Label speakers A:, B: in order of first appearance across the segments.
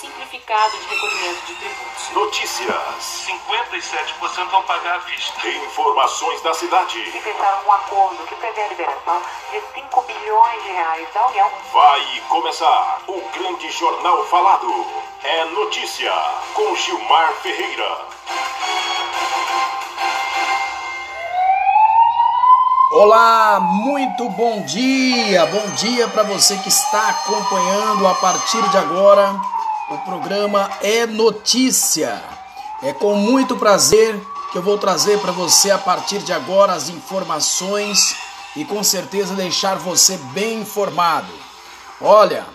A: simplificado de recolhimento de tributos.
B: Notícias.
C: 57% vão pagar à vista.
B: Informações da cidade.
D: E fecharam um acordo que prevê a liberação de 5 bilhões de reais da União.
B: Vai começar o grande jornal falado. É notícia com Gilmar Ferreira.
E: Olá, muito bom dia! Bom dia para você que está acompanhando a partir de agora o programa É Notícia. É com muito prazer que eu vou trazer para você a partir de agora as informações e com certeza deixar você bem informado. Olha,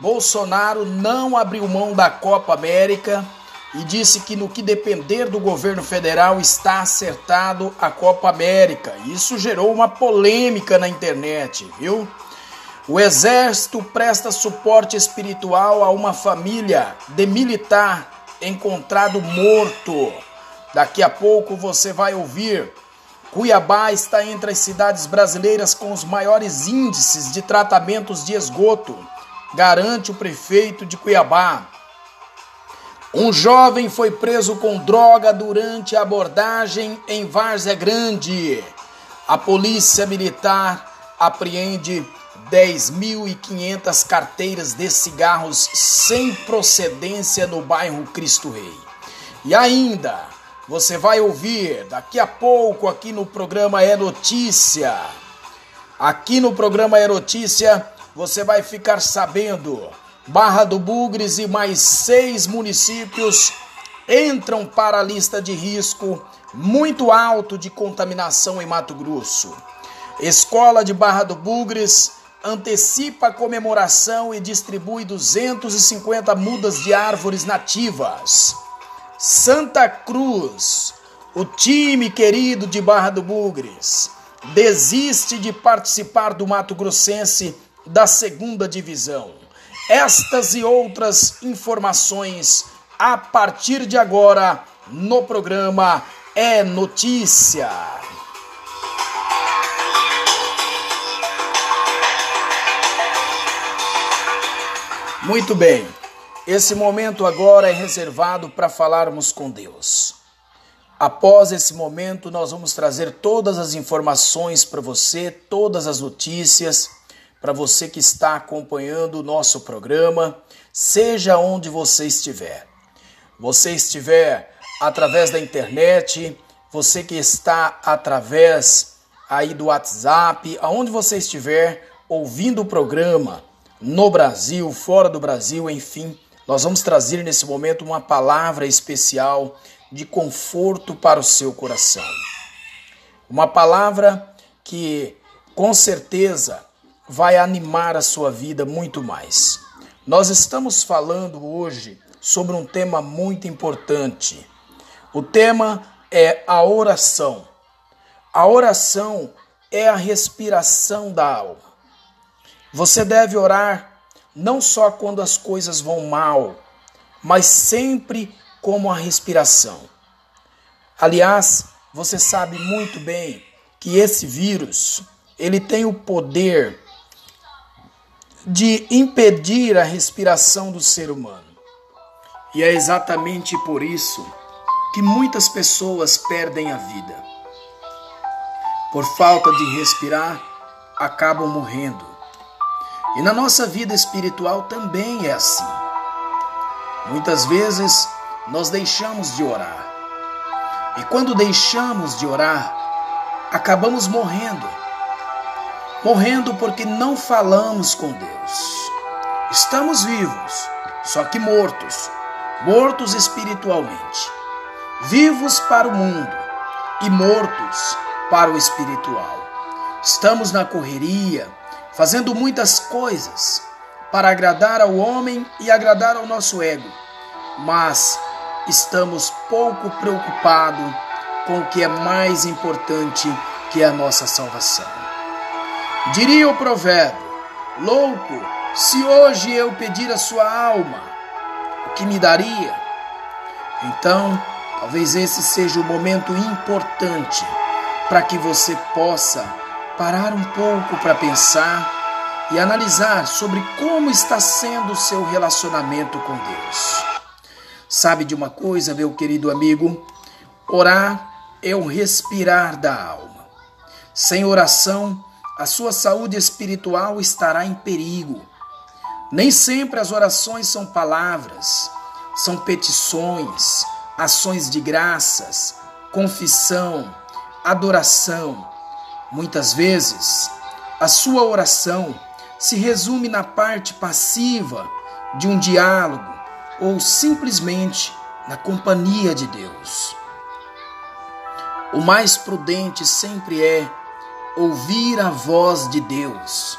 E: Bolsonaro não abriu mão da Copa América e disse que no que depender do governo federal está acertado a Copa América. Isso gerou uma polêmica na internet, viu? O exército presta suporte espiritual a uma família de militar encontrado morto. Daqui a pouco você vai ouvir. Cuiabá está entre as cidades brasileiras com os maiores índices de tratamentos de esgoto, garante o prefeito de Cuiabá. Um jovem foi preso com droga durante a abordagem em Várzea Grande. A polícia militar apreende 10.500 carteiras de cigarros sem procedência no bairro Cristo Rei. E ainda, você vai ouvir daqui a pouco aqui no programa É Notícia. Aqui no programa É Notícia, você vai ficar sabendo Barra do Bugres e mais seis municípios entram para a lista de risco muito alto de contaminação em Mato Grosso. Escola de Barra do Bugres antecipa a comemoração e distribui 250 mudas de árvores nativas. Santa Cruz, o time querido de Barra do Bugres, desiste de participar do Mato Grossense da segunda divisão. Estas e outras informações a partir de agora no programa É Notícia. Muito bem, esse momento agora é reservado para falarmos com Deus. Após esse momento, nós vamos trazer todas as informações para você, todas as notícias para você que está acompanhando o nosso programa, seja onde você estiver. Você estiver através da internet, você que está através aí do WhatsApp, aonde você estiver ouvindo o programa, no Brasil, fora do Brasil, enfim, nós vamos trazer nesse momento uma palavra especial de conforto para o seu coração. Uma palavra que com certeza vai animar a sua vida muito mais. Nós estamos falando hoje sobre um tema muito importante. O tema é a oração. A oração é a respiração da alma. Você deve orar não só quando as coisas vão mal, mas sempre como a respiração. Aliás, você sabe muito bem que esse vírus, ele tem o poder de impedir a respiração do ser humano. E é exatamente por isso que muitas pessoas perdem a vida. Por falta de respirar, acabam morrendo. E na nossa vida espiritual também é assim. Muitas vezes nós deixamos de orar. E quando deixamos de orar, acabamos morrendo morrendo porque não falamos com Deus. Estamos vivos, só que mortos, mortos espiritualmente, vivos para o mundo e mortos para o espiritual. Estamos na correria, fazendo muitas coisas para agradar ao homem e agradar ao nosso ego, mas estamos pouco preocupados com o que é mais importante, que é a nossa salvação. Diria o provérbio: Louco, se hoje eu pedir a sua alma, o que me daria? Então, talvez esse seja o momento importante para que você possa parar um pouco para pensar e analisar sobre como está sendo o seu relacionamento com Deus. Sabe de uma coisa, meu querido amigo? Orar é o respirar da alma. Sem oração, a sua saúde espiritual estará em perigo. Nem sempre as orações são palavras, são petições, ações de graças, confissão, adoração. Muitas vezes, a sua oração se resume na parte passiva de um diálogo ou simplesmente na companhia de Deus. O mais prudente sempre é ouvir a voz de Deus,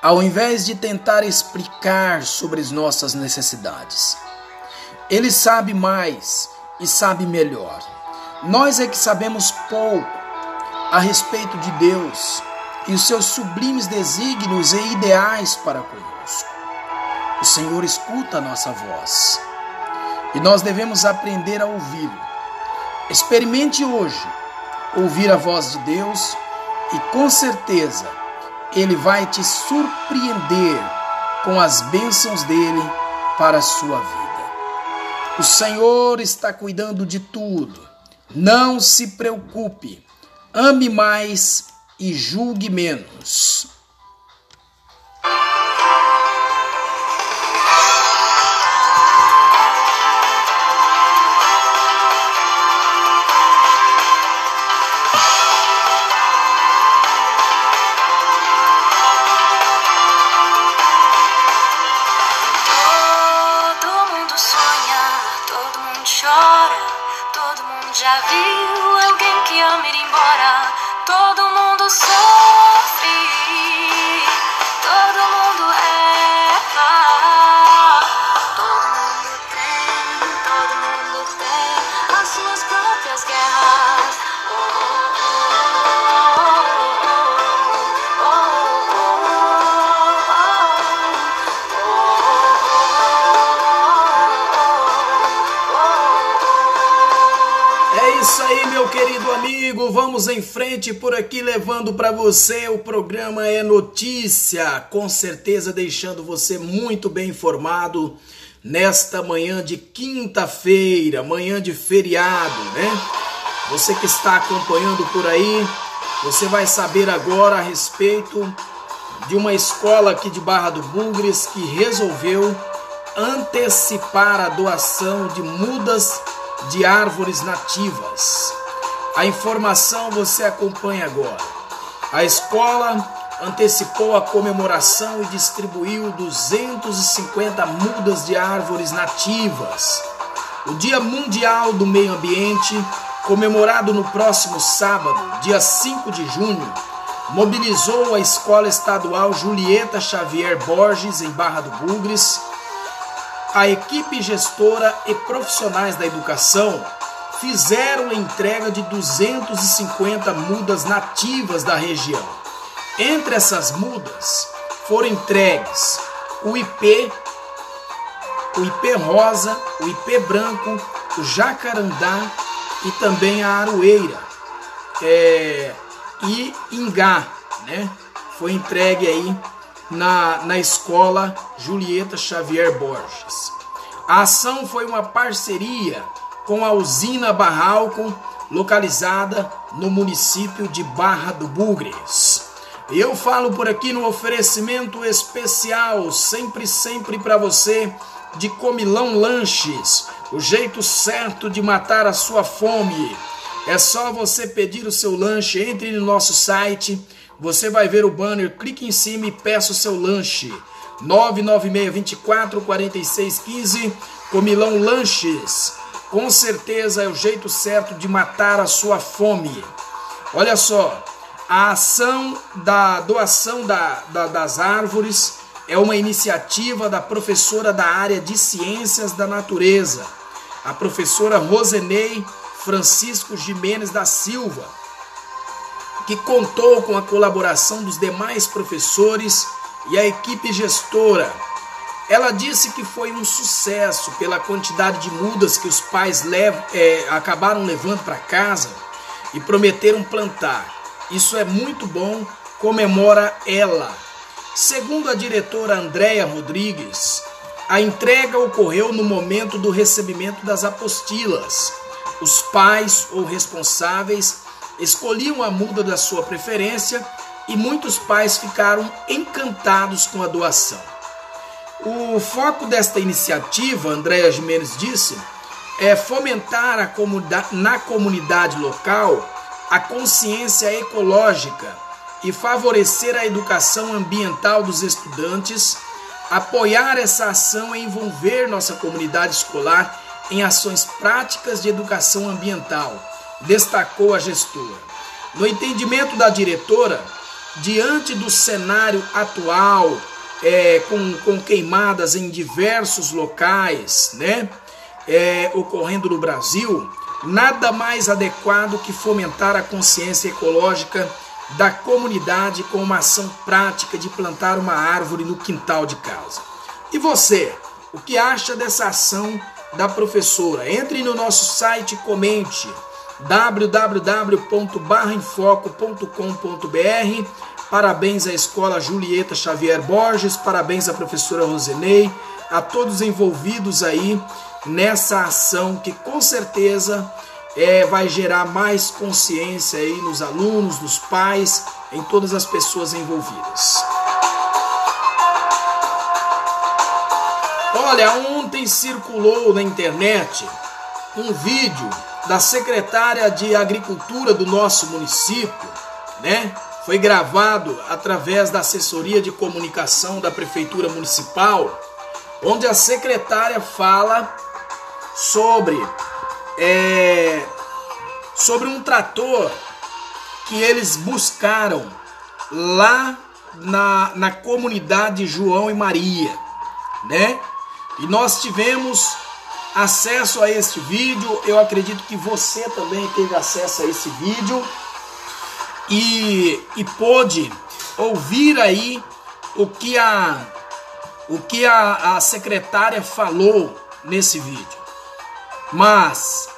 E: ao invés de tentar explicar sobre as nossas necessidades. Ele sabe mais e sabe melhor. Nós é que sabemos pouco a respeito de Deus e os seus sublimes desígnios e ideais para conosco. O Senhor escuta a nossa voz e nós devemos aprender a ouvi-lo. Experimente hoje ouvir a voz de Deus e com certeza ele vai te surpreender com as bênçãos dele para a sua vida. O Senhor está cuidando de tudo. Não se preocupe. Ame mais e julgue menos. Frente por aqui, levando para você o programa É Notícia. Com certeza, deixando você muito bem informado nesta manhã de quinta-feira, manhã de feriado, né? Você que está acompanhando por aí, você vai saber agora a respeito de uma escola aqui de Barra do Bugres que resolveu antecipar a doação de mudas de árvores nativas. A informação você acompanha agora. A escola antecipou a comemoração e distribuiu 250 mudas de árvores nativas. O Dia Mundial do Meio Ambiente, comemorado no próximo sábado, dia 5 de junho, mobilizou a Escola Estadual Julieta Xavier Borges, em Barra do Bugres, a equipe gestora e profissionais da educação fizeram a entrega de 250 mudas nativas da região. Entre essas mudas foram entregues o IP, o IP rosa, o IP branco, o jacarandá e também a aroeira é, e ingá, né? Foi entregue aí na, na escola Julieta Xavier Borges. A ação foi uma parceria com a usina Barralco, localizada no município de Barra do Bugres. Eu falo por aqui no oferecimento especial, sempre, sempre para você, de Comilão Lanches, o jeito certo de matar a sua fome. É só você pedir o seu lanche, entre no nosso site, você vai ver o banner, clique em cima e peça o seu lanche. 996 24 46 15, Comilão Lanches. Com certeza é o jeito certo de matar a sua fome. Olha só, a ação da doação da, da, das árvores é uma iniciativa da professora da área de Ciências da Natureza, a professora Rosenei Francisco Jimenez da Silva, que contou com a colaboração dos demais professores e a equipe gestora. Ela disse que foi um sucesso pela quantidade de mudas que os pais é, acabaram levando para casa e prometeram plantar. Isso é muito bom, comemora ela. Segundo a diretora Andréa Rodrigues, a entrega ocorreu no momento do recebimento das apostilas. Os pais ou responsáveis escolhiam a muda da sua preferência e muitos pais ficaram encantados com a doação. O foco desta iniciativa, Andréa Jimenez disse, é fomentar comunidade, na comunidade local a consciência ecológica e favorecer a educação ambiental dos estudantes, apoiar essa ação e envolver nossa comunidade escolar em ações práticas de educação ambiental, destacou a gestora. No entendimento da diretora, diante do cenário atual, é, com, com queimadas em diversos locais, né, é, ocorrendo no Brasil, nada mais adequado que fomentar a consciência ecológica da comunidade com uma ação prática de plantar uma árvore no quintal de casa. E você, o que acha dessa ação da professora? Entre no nosso site e comente www.barrainfoco.com.br Parabéns à Escola Julieta Xavier Borges, parabéns à professora Rosenei, a todos envolvidos aí nessa ação que com certeza é, vai gerar mais consciência aí nos alunos, nos pais, em todas as pessoas envolvidas. Olha, ontem circulou na internet um vídeo da secretária de Agricultura do nosso município, né? Foi gravado através da assessoria de comunicação da Prefeitura Municipal, onde a secretária fala sobre, é, sobre um trator que eles buscaram lá na, na comunidade João e Maria, né? E nós tivemos acesso a este vídeo, eu acredito que você também teve acesso a esse vídeo e, e pôde ouvir aí o que a, o que a, a secretária falou nesse vídeo. Mas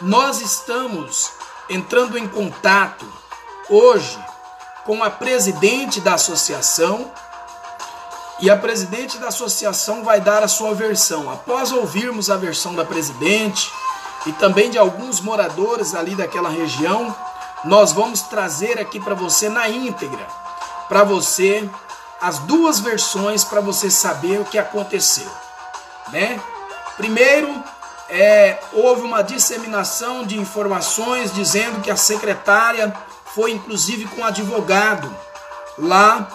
E: nós estamos entrando em contato hoje com a presidente da associação e a presidente da associação vai dar a sua versão. Após ouvirmos a versão da presidente e também de alguns moradores ali daquela região, nós vamos trazer aqui para você na íntegra, para você as duas versões para você saber o que aconteceu, né? Primeiro, é, houve uma disseminação de informações dizendo que a secretária foi inclusive com advogado lá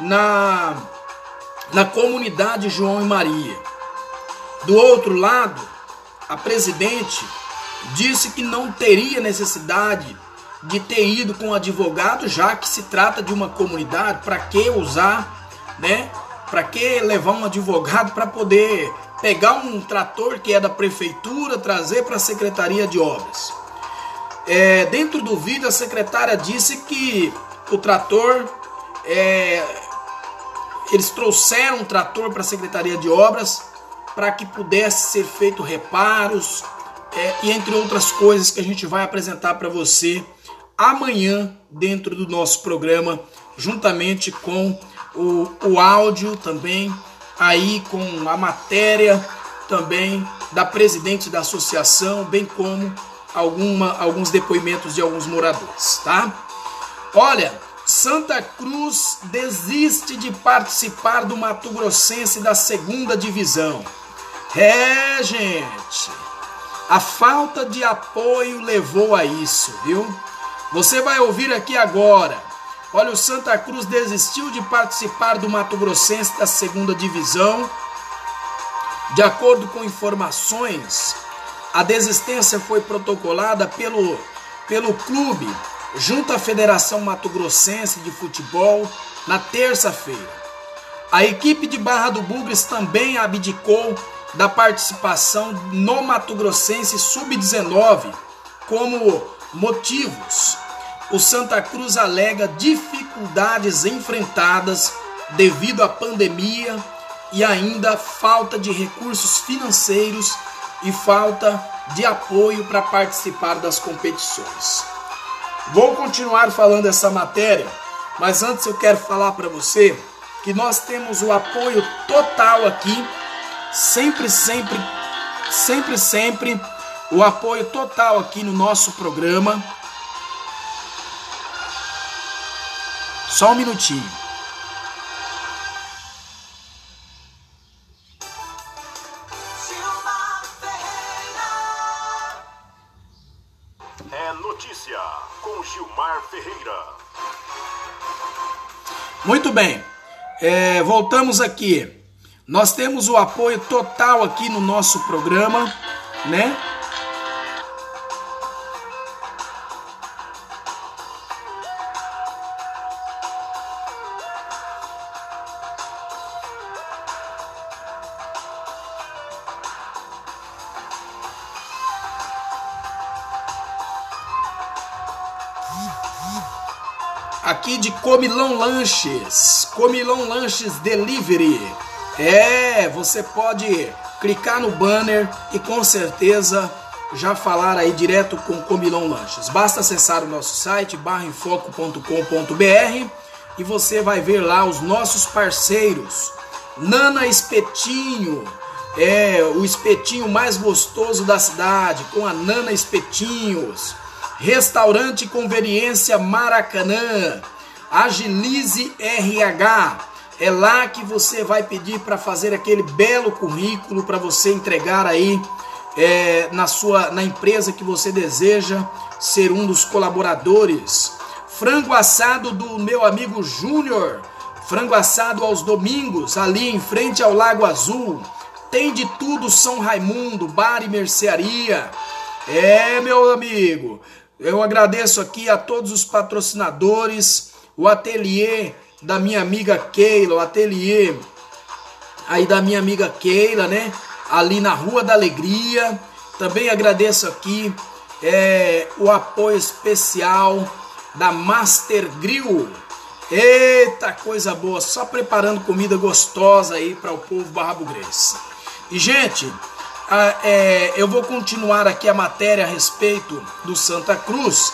E: na na comunidade João e Maria. Do outro lado, a presidente disse que não teria necessidade de ter ido com um advogado, já que se trata de uma comunidade, para que usar, né? Para que levar um advogado para poder pegar um trator que é da prefeitura, trazer para a secretaria de obras? É, dentro do vídeo, a secretária disse que o trator, é, eles trouxeram um trator para a secretaria de obras para que pudesse ser feito reparos é, e entre outras coisas que a gente vai apresentar para você amanhã dentro do nosso programa, juntamente com o, o áudio também, aí com a matéria também da presidente da associação, bem como alguma, alguns depoimentos de alguns moradores, tá? Olha, Santa Cruz desiste de participar do Mato Grossense da segunda divisão. É, gente, a falta de apoio levou a isso, viu? Você vai ouvir aqui agora. Olha, o Santa Cruz desistiu de participar do Mato Grossense da segunda divisão. De acordo com informações, a desistência foi protocolada pelo, pelo clube junto à Federação Mato Grossense de Futebol na terça-feira. A equipe de Barra do Bugres também abdicou da participação no Mato Grossense Sub-19 como motivos o Santa Cruz alega dificuldades enfrentadas devido à pandemia e ainda falta de recursos financeiros e falta de apoio para participar das competições. Vou continuar falando essa matéria, mas antes eu quero falar para você que nós temos o apoio total aqui, sempre, sempre, sempre, sempre o apoio total aqui no nosso programa. Só um minutinho.
B: É notícia com Gilmar Ferreira.
E: Muito bem, é, voltamos aqui. Nós temos o apoio total aqui no nosso programa, né? Comilão Lanches, Comilão Lanches Delivery. É, você pode clicar no banner e com certeza já falar aí direto com Comilão Lanches. Basta acessar o nosso site barrainfoco.com.br e você vai ver lá os nossos parceiros. Nana Espetinho, é o espetinho mais gostoso da cidade, com a Nana Espetinhos. Restaurante Conveniência Maracanã, Agilize RH. É lá que você vai pedir para fazer aquele belo currículo para você entregar aí é, na sua na empresa que você deseja ser um dos colaboradores. Frango assado do meu amigo Júnior. Frango assado aos domingos, ali em frente ao Lago Azul. Tem de tudo São Raimundo, bar e mercearia. É, meu amigo. Eu agradeço aqui a todos os patrocinadores, o ateliê da minha amiga Keila, o ateliê aí da minha amiga Keila, né? Ali na Rua da Alegria. Também agradeço aqui é, o apoio especial da Master Grill. Eita coisa boa, só preparando comida gostosa aí para o povo barrabugrense. E gente, ah, é, eu vou continuar aqui a matéria a respeito do Santa Cruz.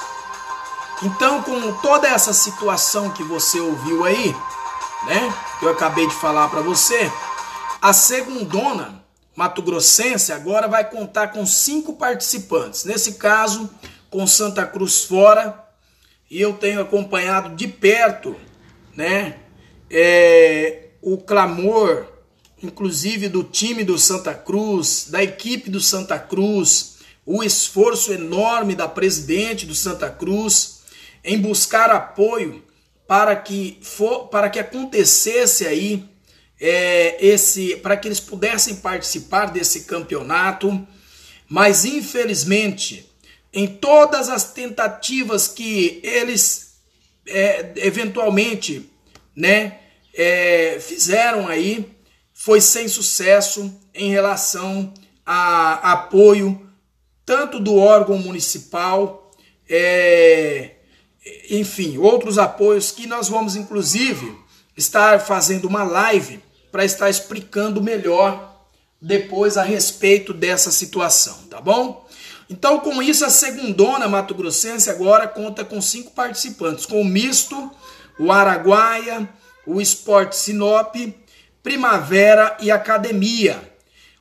E: Então, com toda essa situação que você ouviu aí, né? Que eu acabei de falar para você, a segundona Mato Grossense agora vai contar com cinco participantes. Nesse caso, com Santa Cruz fora, e eu tenho acompanhado de perto, né? É, o clamor inclusive do time do Santa Cruz, da equipe do Santa Cruz, o esforço enorme da presidente do Santa Cruz em buscar apoio para que for, para que acontecesse aí é, esse para que eles pudessem participar desse campeonato, mas infelizmente em todas as tentativas que eles é, eventualmente né é, fizeram aí foi sem sucesso em relação a apoio tanto do órgão municipal, é, enfim, outros apoios que nós vamos inclusive estar fazendo uma live para estar explicando melhor depois a respeito dessa situação, tá bom? Então, com isso, a segundona Mato Grossense agora conta com cinco participantes, com o misto, o Araguaia, o Esporte Sinop, Primavera e Academia.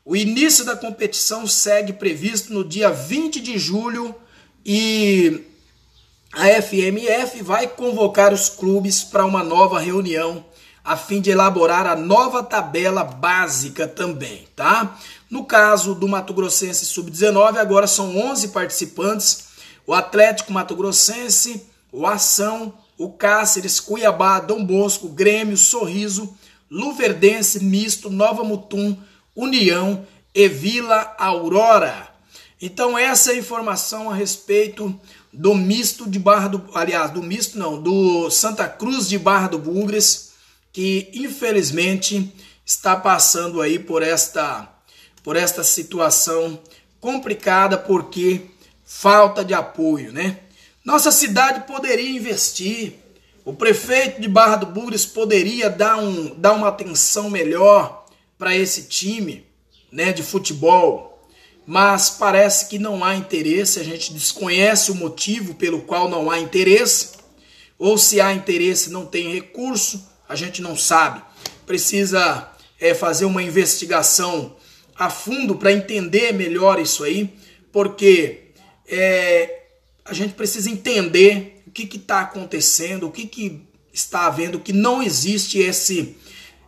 E: O início da competição segue previsto no dia 20 de julho e a FMF vai convocar os clubes para uma nova reunião a fim de elaborar a nova tabela básica também, tá? No caso do Mato Grossense Sub-19, agora são 11 participantes: o Atlético Mato Grossense, o Ação, o Cáceres, Cuiabá, Dom Bosco, Grêmio, Sorriso, Luverdense, Misto, Nova Mutum, União e Vila Aurora. Então essa é a informação a respeito do misto de Barra do, aliás, do misto não, do Santa Cruz de Barra do Bugres, que infelizmente está passando aí por esta por esta situação complicada porque falta de apoio, né? Nossa cidade poderia investir o prefeito de Barra do Bugres poderia dar, um, dar uma atenção melhor para esse time né, de futebol, mas parece que não há interesse, a gente desconhece o motivo pelo qual não há interesse, ou se há interesse não tem recurso, a gente não sabe. precisa é, fazer uma investigação a fundo para entender melhor isso aí, porque é, a gente precisa entender o que está acontecendo, o que, que está havendo, que não existe esse,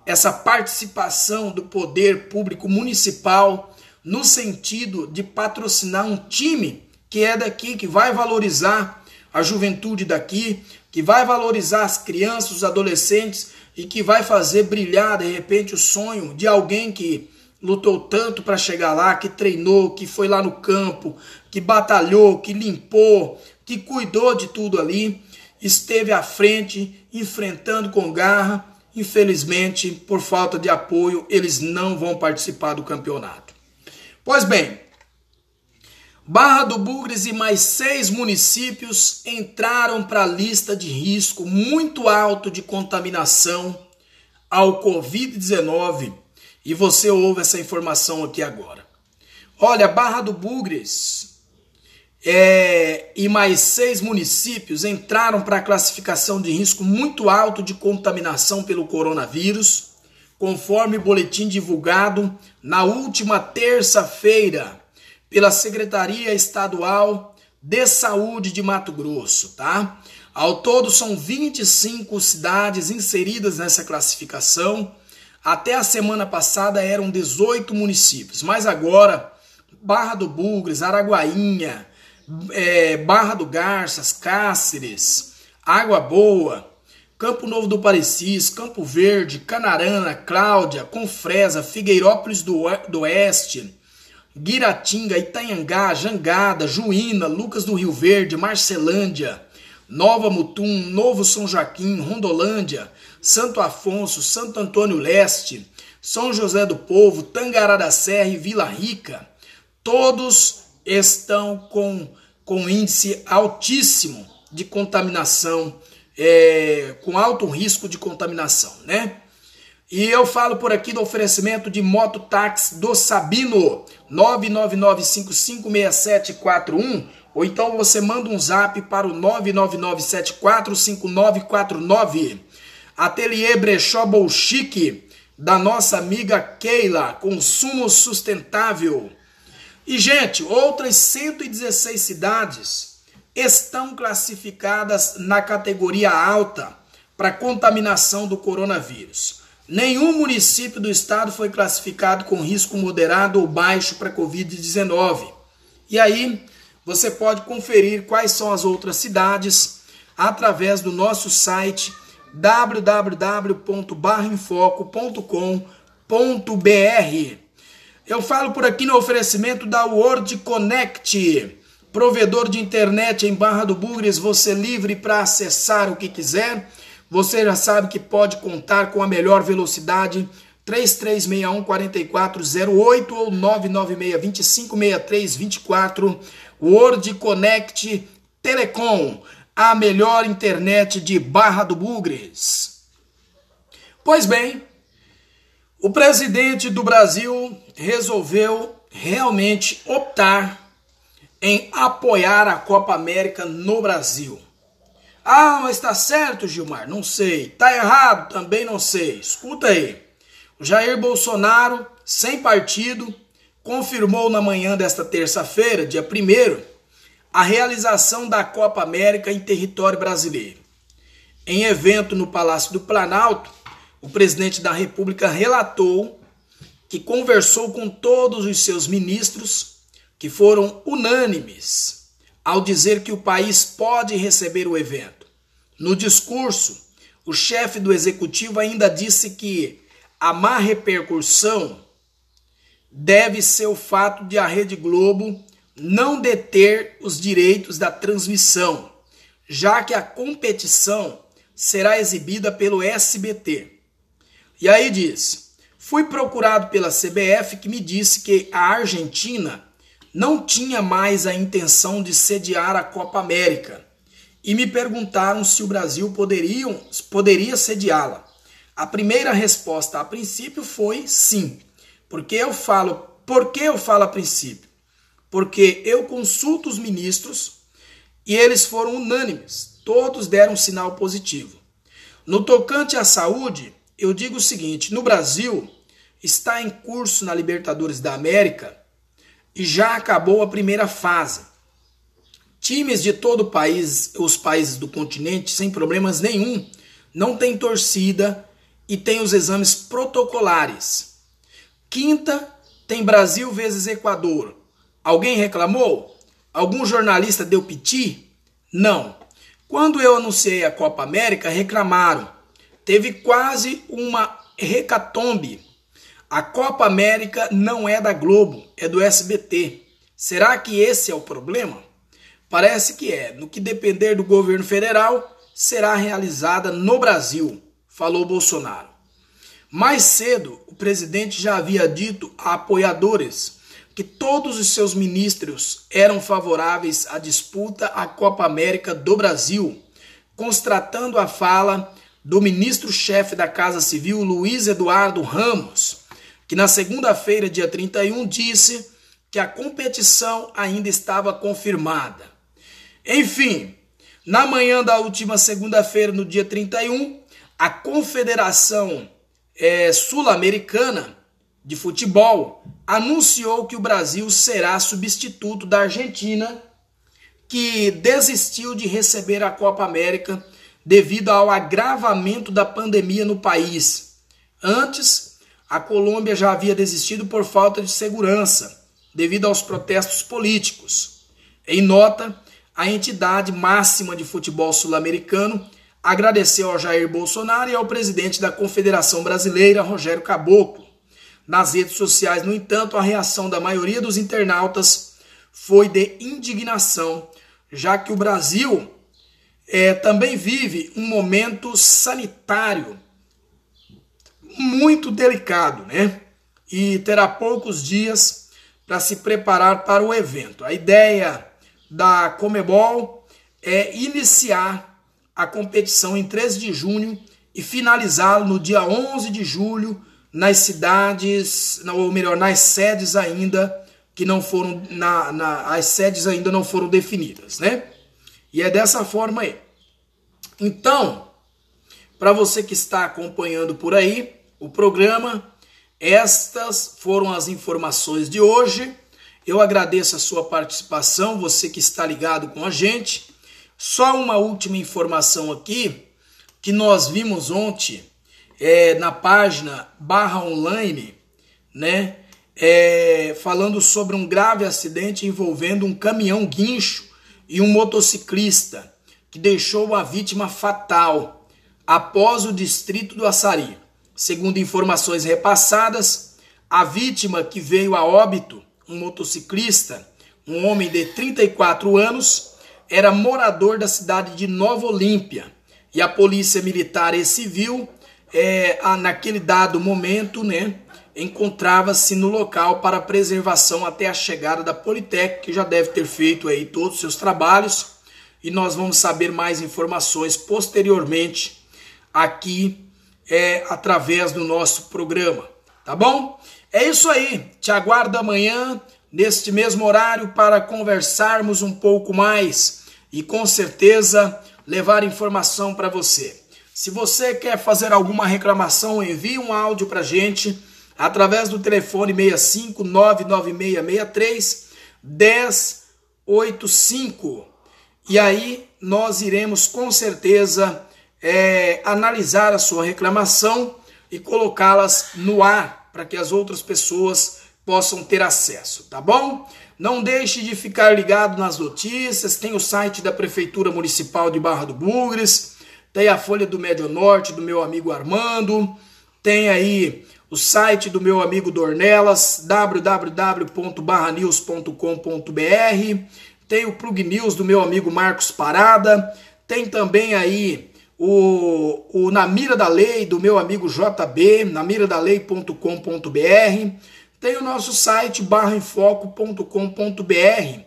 E: essa participação do poder público municipal no sentido de patrocinar um time que é daqui, que vai valorizar a juventude daqui, que vai valorizar as crianças, os adolescentes e que vai fazer brilhar de repente o sonho de alguém que lutou tanto para chegar lá, que treinou, que foi lá no campo, que batalhou, que limpou, que cuidou de tudo ali, esteve à frente, enfrentando com garra. Infelizmente, por falta de apoio, eles não vão participar do campeonato. Pois bem, Barra do Bugres e mais seis municípios entraram para a lista de risco muito alto de contaminação ao Covid-19 e você ouve essa informação aqui agora. Olha, Barra do Bugres é, e mais seis municípios entraram para a classificação de risco muito alto de contaminação pelo coronavírus, conforme boletim divulgado na última terça-feira pela Secretaria Estadual de Saúde de Mato Grosso, tá? Ao todo são 25 cidades inseridas nessa classificação até a semana passada eram 18 municípios, mas agora Barra do Bugres, Araguainha, é, Barra do Garças, Cáceres, Água Boa, Campo Novo do Parecis, Campo Verde, Canarana, Cláudia, Confresa, Figueirópolis do, do Oeste, Guiratinga, Itanhangá, Jangada, Juína, Lucas do Rio Verde, Marcelândia, Nova Mutum, Novo São Joaquim, Rondolândia, Santo Afonso, Santo Antônio Leste, São José do Povo, Tangará da Serra e Vila Rica, todos estão com, com índice altíssimo de contaminação, é, com alto risco de contaminação, né? E eu falo por aqui do oferecimento de mototáxi do Sabino, 999556741, ou então você manda um zap para o 999745949. Ateliê Brechó Bolchique, da nossa amiga Keila, consumo sustentável. E, gente, outras 116 cidades estão classificadas na categoria alta para contaminação do coronavírus. Nenhum município do estado foi classificado com risco moderado ou baixo para Covid-19. E aí, você pode conferir quais são as outras cidades através do nosso site www.barrainfoco.com.br. Eu falo por aqui no oferecimento da Word Connect, provedor de internet em Barra do Bugres, você livre para acessar o que quiser. Você já sabe que pode contar com a melhor velocidade 3361 4408 ou 996 2563 24 Word Connect Telecom a melhor internet de Barra do Bugres. Pois bem, o presidente do Brasil resolveu realmente optar em apoiar a Copa América no Brasil. Ah, mas está certo, Gilmar? Não sei. Tá errado? Também não sei. Escuta aí. O Jair Bolsonaro, sem partido, confirmou na manhã desta terça-feira, dia 1 a realização da Copa América em território brasileiro. Em evento no Palácio do Planalto, o presidente da República relatou que conversou com todos os seus ministros, que foram unânimes ao dizer que o país pode receber o evento. No discurso, o chefe do executivo ainda disse que a má repercussão deve ser o fato de a Rede Globo não deter os direitos da transmissão, já que a competição será exibida pelo SBT. E aí diz: fui procurado pela CBF que me disse que a Argentina não tinha mais a intenção de sediar a Copa América e me perguntaram se o Brasil poderia, poderia sediá-la. A primeira resposta a princípio foi sim. Porque eu falo, por que eu falo a princípio? porque eu consulto os ministros e eles foram unânimes, todos deram um sinal positivo. No tocante à saúde, eu digo o seguinte: no Brasil está em curso na Libertadores da América e já acabou a primeira fase. Times de todo o país, os países do continente, sem problemas nenhum, não tem torcida e tem os exames protocolares. Quinta, tem Brasil vezes Equador. Alguém reclamou? Algum jornalista deu piti? Não. Quando eu anunciei a Copa América, reclamaram. Teve quase uma recatombe. A Copa América não é da Globo, é do SBT. Será que esse é o problema? Parece que é. No que depender do governo federal, será realizada no Brasil, falou Bolsonaro. Mais cedo, o presidente já havia dito a apoiadores que todos os seus ministros eram favoráveis à disputa à Copa América do Brasil, constatando a fala do ministro-chefe da Casa Civil, Luiz Eduardo Ramos, que na segunda-feira, dia 31, disse que a competição ainda estava confirmada. Enfim, na manhã da última segunda-feira, no dia 31, a Confederação é, Sul-Americana de Futebol anunciou que o Brasil será substituto da Argentina, que desistiu de receber a Copa América devido ao agravamento da pandemia no país. Antes, a Colômbia já havia desistido por falta de segurança, devido aos protestos políticos. Em nota, a entidade máxima de futebol sul-americano agradeceu ao Jair Bolsonaro e ao presidente da Confederação Brasileira, Rogério Caboclo. Nas redes sociais, no entanto, a reação da maioria dos internautas foi de indignação, já que o Brasil é, também vive um momento sanitário muito delicado, né? E terá poucos dias para se preparar para o evento. A ideia da Comebol é iniciar a competição em 13 de junho e finalizá-lo no dia 11 de julho nas cidades, ou melhor, nas sedes ainda que não foram na, na as sedes ainda não foram definidas, né? E é dessa forma aí. Então, para você que está acompanhando por aí o programa, estas foram as informações de hoje. Eu agradeço a sua participação, você que está ligado com a gente. Só uma última informação aqui que nós vimos ontem é, na página barra online, né? É, falando sobre um grave acidente envolvendo um caminhão guincho e um motociclista que deixou uma vítima fatal após o distrito do Açari. Segundo informações repassadas, a vítima que veio a óbito um motociclista, um homem de 34 anos, era morador da cidade de Nova Olímpia. E a polícia militar e civil, é, naquele dado momento, né, encontrava-se no local para preservação até a chegada da Politec, que já deve ter feito aí todos os seus trabalhos. E nós vamos saber mais informações posteriormente aqui é, através do nosso programa, tá bom? É isso aí. Te aguardo amanhã, neste mesmo horário, para conversarmos um pouco mais e com certeza levar informação para você. Se você quer fazer alguma reclamação, envie um áudio para gente através do telefone 65 99663 1085. E aí nós iremos com certeza é, analisar a sua reclamação e colocá-las no ar para que as outras pessoas possam ter acesso, tá bom? Não deixe de ficar ligado nas notícias, tem o site da Prefeitura Municipal de Barra do Bugres, tem a Folha do Médio Norte do meu amigo Armando, tem aí o site do meu amigo Dornelas, www.barranews.com.br, tem o Plug News do meu amigo Marcos Parada, tem também aí o, o Na Mira da Lei, do meu amigo JB, namiradalei.com.br. Tem o nosso site barraenfoco.com.br.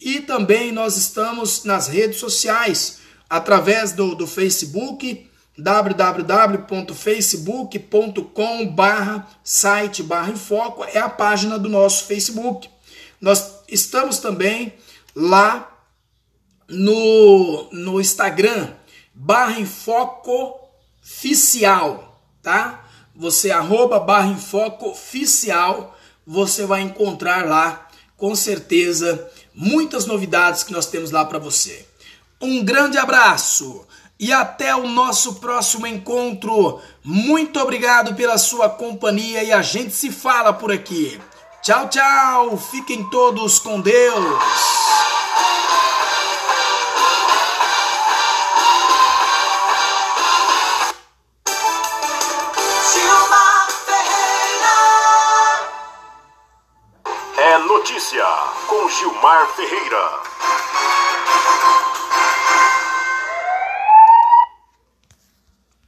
E: E também nós estamos nas redes sociais, através do, do Facebook, www.facebook.com barra site barra em foco é a página do nosso Facebook. Nós estamos também lá no, no Instagram, barra em foco oficial, tá? Você arroba barra em foco oficial, você vai encontrar lá, com certeza, muitas novidades que nós temos lá para você. Um grande abraço e até o nosso próximo encontro. Muito obrigado pela sua companhia e a gente se fala por aqui. Tchau, tchau. Fiquem todos com Deus.
B: Com Gilmar Ferreira.